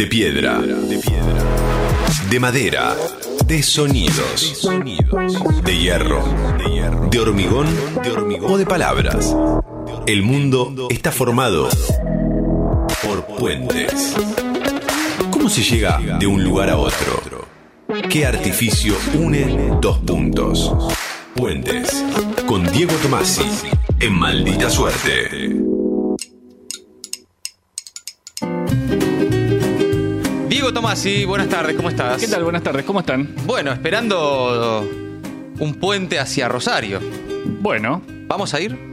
De piedra. De madera. De sonidos. De hierro. De hormigón. O de palabras. El mundo está formado por puentes. ¿Cómo se llega de un lugar a otro? ¿Qué artificio une dos puntos? Puentes. Con Diego Tomasi. En maldita suerte. Diego Tomasi, buenas tardes, ¿cómo estás? ¿Qué tal? Buenas tardes, ¿cómo están? Bueno, esperando un puente hacia Rosario. Bueno, ¿Vamos a ir?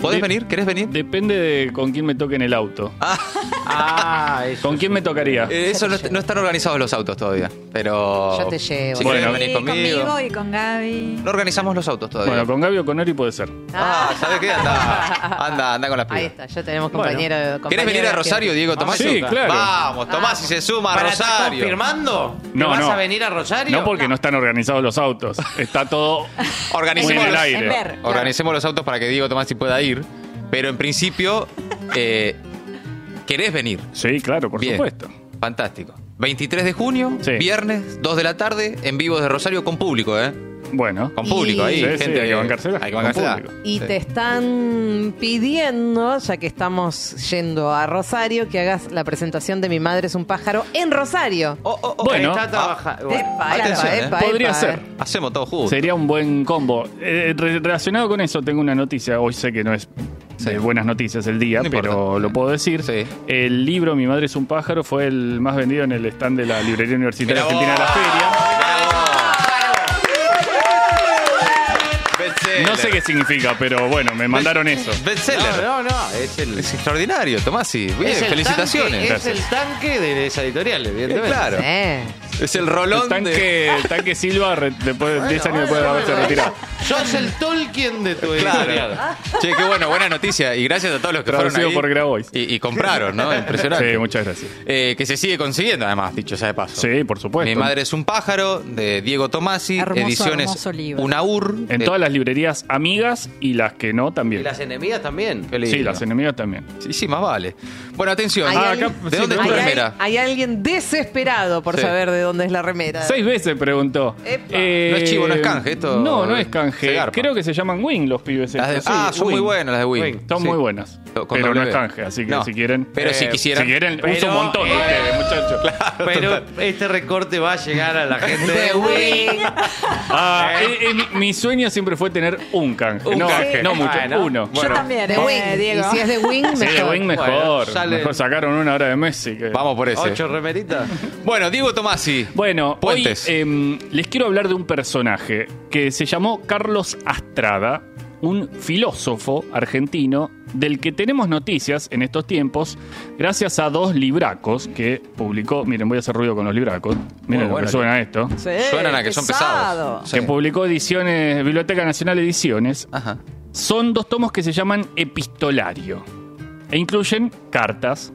¿Podés De- venir? ¿Querés venir? depende de con quién me toque en el auto. Ah, eso. ¿Con quién me tocaría? Eh, eso no, no están organizados los autos todavía, pero... Yo te llevo. Si Bueno. querés Sí, conmigo. conmigo y con Gaby. No organizamos los autos todavía. Bueno, con Gaby o con Ori puede ser. Ah, ¿sabes qué? Anda, anda, anda con las Ahí pibas. está, ya tenemos compañero. ¿Querés compañero venir a Rosario, Diego Tomás? Sí, claro. Vamos, Tomás, y se suma a ¿Para estar Rosario. confirmando? ¿Que No, vas no. a venir a Rosario? No porque no están organizados los autos. Está todo muy Organicemos en el aire. Organicemos los autos para que Diego Tomás pueda ir. Pero en principio, eh, ¿querés venir? Sí, claro, por Bien. supuesto. Fantástico. 23 de junio, Sí. viernes, 2 de la tarde, en vivo de Rosario con público, ¿eh? Bueno. Con público ahí, Sí, sí, gente. hay que bancársela, Hay que con bancársela. público. Y Sí. te están pidiendo, ya que estamos yendo a Rosario, que hagas la presentación de Mi Madre es un pájaro en Rosario. Oh, oh, oh. Bueno. Está trabajando. Epa, atención, epa, eh. epa, Podría epa, ser. Hacemos todo juntos. Sería un buen combo. Eh, re- relacionado con eso, tengo una noticia. Hoy sé que no es Sí. de buenas noticias el día, No pero importa. lo puedo decir. Sí. El libro Mi madre es un pájaro fue el más vendido en el stand de la Librería Universitaria Argentina de la. Feria. Bestseller. No sé qué significa, pero bueno, me mandaron eso. Bestseller. No, no, no. Es el, Es extraordinario, Tomasi. Bien, es el felicitaciones. tanque- es el tanque de esa editorial, evidentemente. Claro. Eh. Es el rolón El tanque, el tanque Silva, re- después de 10 años después de haberse retirado. Sos el Tolkien de tu de... Claro. editorial. Che, qué bueno, buena noticia. Y gracias a todos los que Traducido fueron ahí. por Grabois. Y, y compraron, ¿no? Impresionante. Sí, muchas gracias. Eh, que se sigue consiguiendo, además, dicho sea de paso. Sí, por supuesto. Mi madre es un pájaro, de Diego Tomasi, Hermoso, ediciones hermoso libro. Unaur. En todas las librerías amigas y las que no Y también. las enemigas también. qué lindo. Sí, las enemigas también. Sí, sí, más vale. Bueno, atención. Hay Ah, alguien- acá- ¿De sí, dónde es tu Hay, remera? hay alguien desesperado por Sí. saber de dónde es la remera. Seis veces preguntó. Epa. No es chivo, no es canje, esto No, no es canje. Creo que se llaman Wing los pibes. Las de- ah, Sí, son muy Wing. buenas las de Wing. Wing. Son Sí. muy buenas. Con pero no es canje, así que No. si quieren. Pero si Eh, quisieran. Si quieren, Pero, uso un montón eh, ustedes, muchachos. Pero este recorte va a llegar a la gente de Wing. Ah, eh, eh, mi, mi sueño siempre fue tener un canje. Un no, canje. no mucho, Bueno. uno. Yo también, De eh, Wing. Diego. Y si es de Wing, de mejor. Wing mejor. Bueno, sale- Mejor sacaron una hora de Messi. que- Vamos por ese. Ocho remeritas. Bueno, Diego Tomasi. Bueno, Puentes. hoy em, les quiero hablar de un personaje que se llamó Carlos Astrada, un filósofo argentino del que tenemos noticias en estos tiempos gracias a dos libracos que publicó. Miren, voy a hacer ruido con los libracos. Miren bueno, lo que suena esto. Sí, Suenan a que son pesado. pesados. Que Sí. publicó Ediciones, Biblioteca Nacional Ediciones. Ajá. Son dos tomos que se llaman Epistolario e incluyen cartas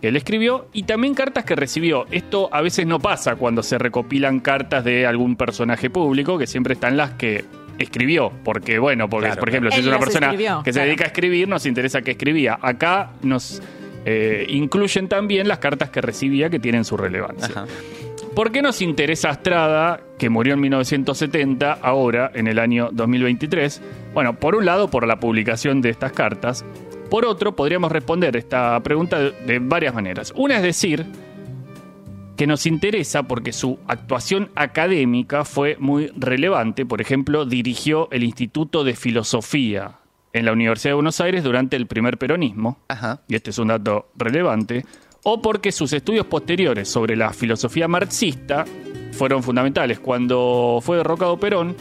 que él escribió y también cartas que recibió. Esto a veces no pasa cuando se recopilan cartas de algún personaje público, que siempre están las que escribió, porque bueno, porque Claro, por ejemplo, si es una persona escribió, que se claro. dedica a escribir, nos interesa que escribía. Acá nos eh, incluyen también las cartas que recibía que tienen su relevancia. Ajá. ¿Por qué nos interesa Astrada, que murió en 1970, ahora, en el año 2023? Bueno, por un lado, por la publicación de estas cartas. Por otro, podríamos responder esta pregunta de, de varias maneras. Una es decir, que nos interesa porque su actuación académica fue muy relevante. Por ejemplo, dirigió el Instituto de Filosofía en la Universidad de Buenos Aires durante el primer peronismo Ajá. y este es un dato relevante, o porque sus estudios posteriores sobre la filosofía marxista fueron fundamentales. Cuando fue derrocado Perón,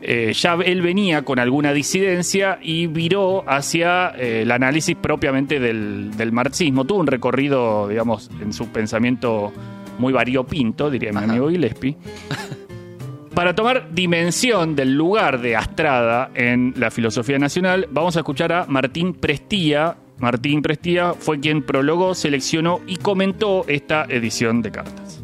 eh, ya él venía con alguna disidencia y viró hacia eh, el análisis propiamente del, del marxismo. Tuvo un recorrido, digamos, en su pensamiento muy variopinto, diría mi amigo Gillespie. Para tomar dimensión del lugar de Astrada en la filosofía nacional, vamos a escuchar a Martín Prestía. Martín Prestía fue quien prologó, seleccionó y comentó esta edición de cartas.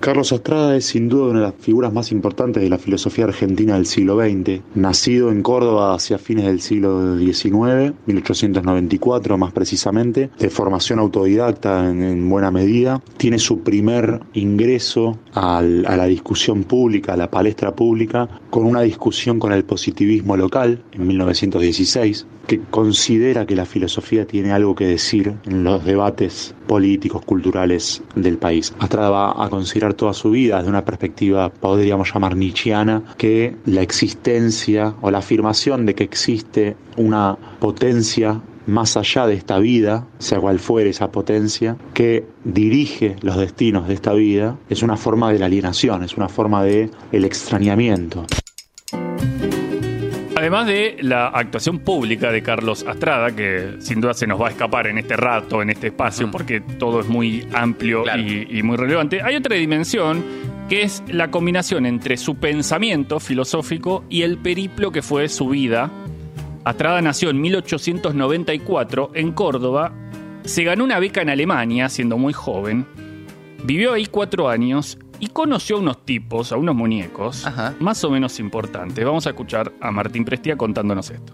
Carlos Astrada es sin duda una de las figuras más importantes de la filosofía argentina del siglo XX. Nacido en Córdoba hacia fines del siglo XIX, 1894 más precisamente, de formación autodidacta en, en buena medida, tiene su primer ingreso al- a la discusión pública, a la palestra pública, con una discusión con el positivismo local en 1916, que considera que la filosofía tiene algo que decir en los debates políticos, culturales del país. Astrada va a considerar toda su vida desde una perspectiva, podríamos llamar nietzscheana, que la existencia o la afirmación de que existe una potencia más allá de esta vida, sea cual fuere esa potencia, que dirige los destinos de esta vida, es una forma de la alienación, es una forma de el extrañamiento. Además de la actuación pública de Carlos Astrada, que sin duda se nos va a escapar en este rato, en este espacio, porque todo es muy amplio Claro. y, y muy relevante, hay otra dimensión que es la combinación entre su pensamiento filosófico y el periplo que fue su vida. Astrada nació en 1894 en Córdoba, se ganó una beca en Alemania siendo muy joven, vivió ahí cuatro años y conoció a unos tipos, a unos muñecos, Ajá. más o menos importantes. Vamos a escuchar a Martín Prestia contándonos esto.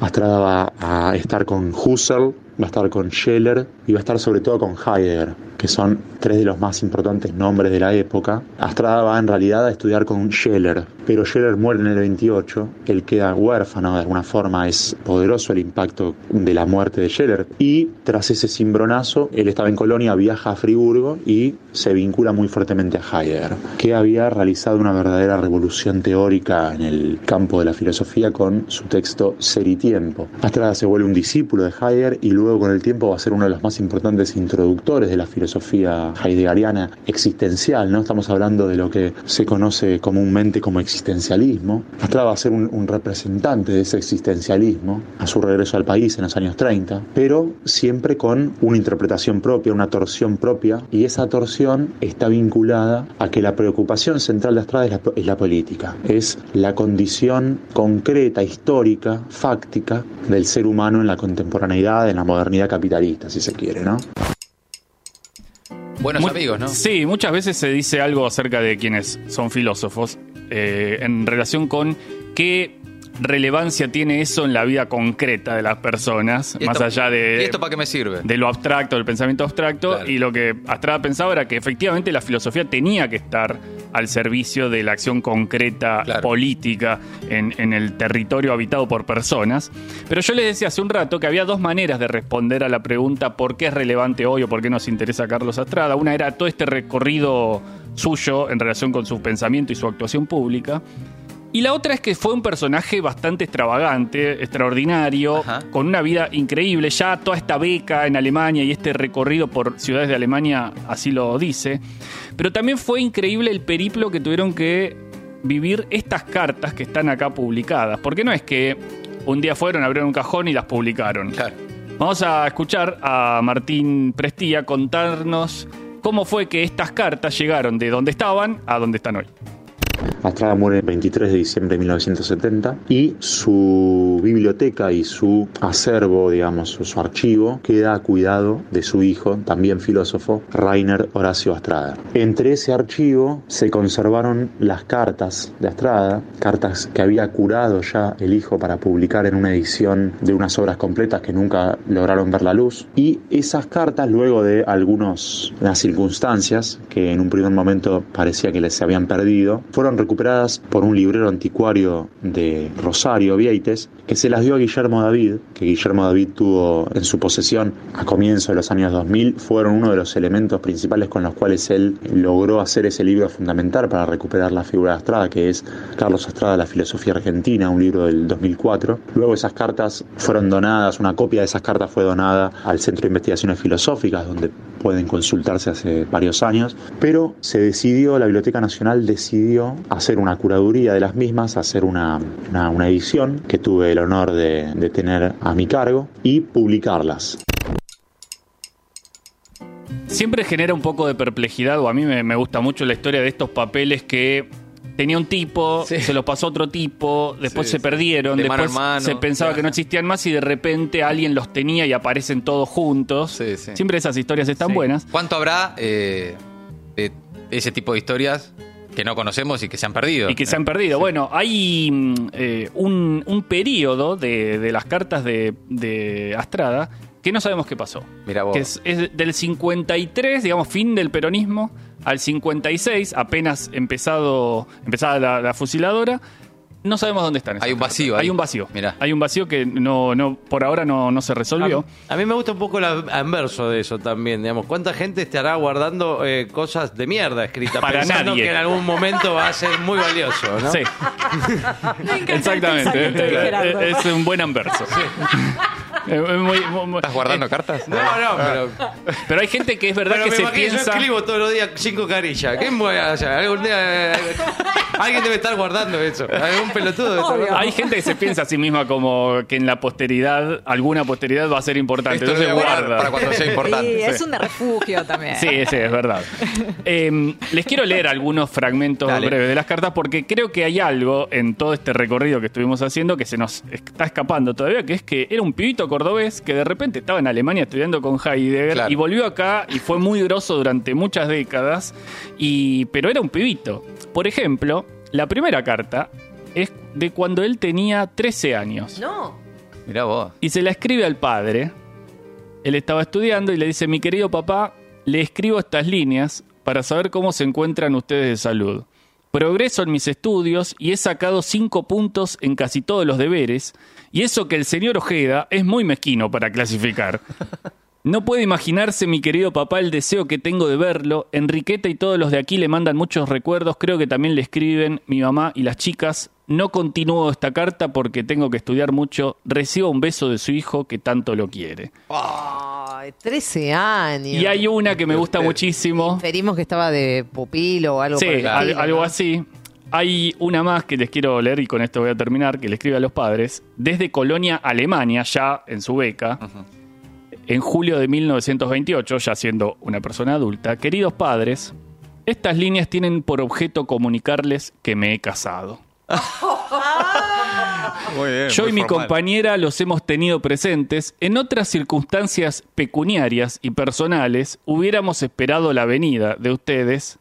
Astrada va a estar con Husserl, va a estar con Scheller y va a estar sobre todo con Heidegger, que son tres de los más importantes nombres de la época. Astrada va en realidad a estudiar con Scheller, pero Scheller muere en el 28, él queda huérfano de alguna forma, es poderoso el impacto de la muerte de Scheller y tras ese cimbronazo, él estaba en Colonia, viaja a Friburgo y se vincula muy fuertemente a Heidegger, que había realizado una verdadera revolución teórica en el campo de la filosofía con su texto Ser y Tiempo. Astrada se vuelve un discípulo de Heidegger y luego con el tiempo va a ser uno de los más importantes introductores de la filosofía heideggeriana existencial, ¿no? Estamos hablando de lo que se conoce comúnmente como existencialismo. Astrada va a ser un, un representante de ese existencialismo a su regreso al país en los años 30, pero siempre con una interpretación propia, una torsión propia, y esa torsión está vinculada a que la preocupación central de Astrada es la, es la política, es la condición concreta, histórica, fáctica del ser humano en la contemporaneidad, en la modernidad capitalista, si se quiere, ¿no? Buenos amigos, ¿no? Sí, muchas veces se dice algo acerca de quienes son filósofos eh, en relación con qué relevancia tiene eso en la vida concreta de las personas, ¿Y más esto- allá de, ¿Y esto para qué me sirve? de lo abstracto, del pensamiento abstracto, Claro. y lo que Astrada pensaba era que efectivamente la filosofía tenía que estar al servicio de la acción concreta Claro. política en, en el territorio habitado por personas. Pero yo les decía hace un rato que había dos maneras de responder a la pregunta por qué es relevante hoy o por qué nos interesa Carlos Astrada. Una era todo este recorrido suyo en relación con su pensamiento y su actuación pública. Y la otra es que fue un personaje bastante extravagante, extraordinario, Ajá. con una vida increíble. Ya toda esta beca en Alemania y este recorrido por ciudades de Alemania así lo dice. Pero también fue increíble el periplo que tuvieron que vivir estas cartas que están acá publicadas. Porque no es que un día fueron, abrieron un cajón y las publicaron. Claro. Vamos a escuchar a Martín Prestía contarnos cómo fue que estas cartas llegaron de donde estaban a donde están hoy. Astrada muere el 23 de diciembre de 1970 y su biblioteca y su acervo, digamos, su, archivo, queda a cuidado de su hijo, también filósofo, Rainer Horacio Astrada. Entre ese archivo se conservaron las cartas de Astrada, cartas que había curado ya el hijo para publicar en una edición de unas obras completas que nunca lograron ver la luz. Y esas cartas, luego de algunas circunstancias que en un primer momento parecía que les habían perdido, fueron recuperadas por un librero anticuario de Rosario, Vieites, que se las dio a Guillermo David, que Guillermo David tuvo en su posesión a comienzos de los años 2000, fueron uno de los elementos principales con los cuales él logró hacer ese libro fundamental para recuperar la figura de Astrada, que es Carlos Astrada, La filosofía argentina, un libro del 2004. Luego esas cartas fueron donadas, una copia de esas cartas fue donada al Centro de Investigaciones Filosóficas, donde pueden consultarse hace varios años, pero se decidió, la Biblioteca Nacional decidió hacer una curaduría de las mismas, hacer una, una, edición que tuve el honor de, de tener a mi cargo y publicarlas. Siempre genera un poco de perplejidad, o a mí me, me gusta mucho la historia de estos papeles que tenía un tipo, Sí. se los pasó a otro tipo, después Sí, se perdieron, De después mano, se pensaba claro. que no existían más y de repente alguien los tenía y aparecen todos juntos. Sí, sí. Siempre esas historias están buenas. ¿Cuánto habrá eh, de ese tipo de historias que no conocemos y que se han perdido. Y que se han perdido. Bueno, hay eh, un, un periodo de, de las cartas de, de Astrada que no sabemos qué pasó. Mirá vos. Que es, es del 53, digamos, fin del peronismo, al 56, apenas empezado, empezada la, la fusiladora. No sabemos dónde están. Hay un cartas. vacío ahí. Hay un vacío. Mirá. Hay un vacío que no, no, por ahora no, no se resolvió. A, a mí me gusta un poco el anverso de eso también, digamos. ¿Cuánta gente estará guardando eh, cosas de mierda escritas Para pensando nadie. que en algún momento va a ser muy valioso, ¿no? Sí. Exactamente. Es, es un buen anverso. Es muy- muy- muy- ¿Estás guardando cartas? No, no, pero, Pero hay gente que es verdad pero que me se imagino, piensa. yo escribo todos los días cinco carillas. ¿Qué voy a hacer? Algún día eh, alguien debe estar guardando eso. Algún pelotudo debe estar Obvio. guardando. Hay gente que se piensa a sí misma como que en la posteridad, alguna posteridad va a ser importante. Esto Entonces guarda. para cuando sea Sí, importante. es un refugio también. Sí, sí, es verdad. Eh, les quiero leer algunos fragmentos Dale. breves de las cartas porque creo que hay algo en todo este recorrido que estuvimos haciendo que se nos está escapando todavía, que es que era un pibito cordobés que de repente estaba en Alemania estudiando con Heidegger Claro. y volvió acá y fue muy grosso durante muchas décadas, y, pero era un pibito. Por ejemplo, la primera carta es de cuando él tenía 13 años. No. Mirá vos. Y se la escribe al padre. Él estaba estudiando y le dice, mi querido papá, le escribo estas líneas para saber cómo se encuentran ustedes de salud. Progreso en mis estudios y he sacado cinco puntos en casi todos los deberes, y eso que el señor Ojeda es muy mezquino para clasificar. No puede imaginarse, mi querido papá, el deseo que tengo de verlo. Enriqueta y todos los de aquí le mandan muchos recuerdos. Creo que también le escriben mi mamá y las chicas. No continúo esta carta porque tengo que estudiar mucho. Reciba un beso de su hijo que tanto lo quiere. Ay, 13 años. Y hay una que me gusta muchísimo. Inferimos que estaba de pupilo o algo Sí, por al- estilo, algo ¿no? así. Hay una más que les quiero leer y con esto voy a terminar, que le escribe a los padres. Desde Colonia, Alemania, ya en su beca, en julio de 1928, ya siendo una persona adulta. Queridos padres, estas líneas tienen por objeto comunicarles que me he casado. Muy bien. Yo y mi formal. compañera los hemos tenido presentes. En otras circunstancias pecuniarias y personales hubiéramos esperado la venida de ustedes,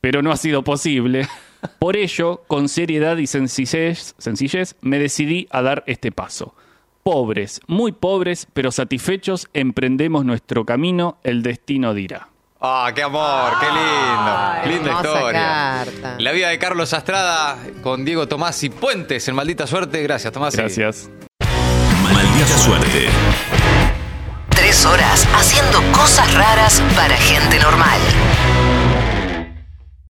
pero no ha sido posible. Por ello, con seriedad y sencillez, sencillez, me decidí a dar este paso. Pobres, muy pobres, pero satisfechos, emprendemos nuestro camino, el destino dirá. Ah, qué amor, qué Ay, lindo. Linda historia. carta. La vida de Carlos Astrada con Diego Tomás y Puentes en Maldita Suerte. Gracias, Tomás. Gracias. Maldita suerte. Tres horas haciendo cosas raras para gente normal.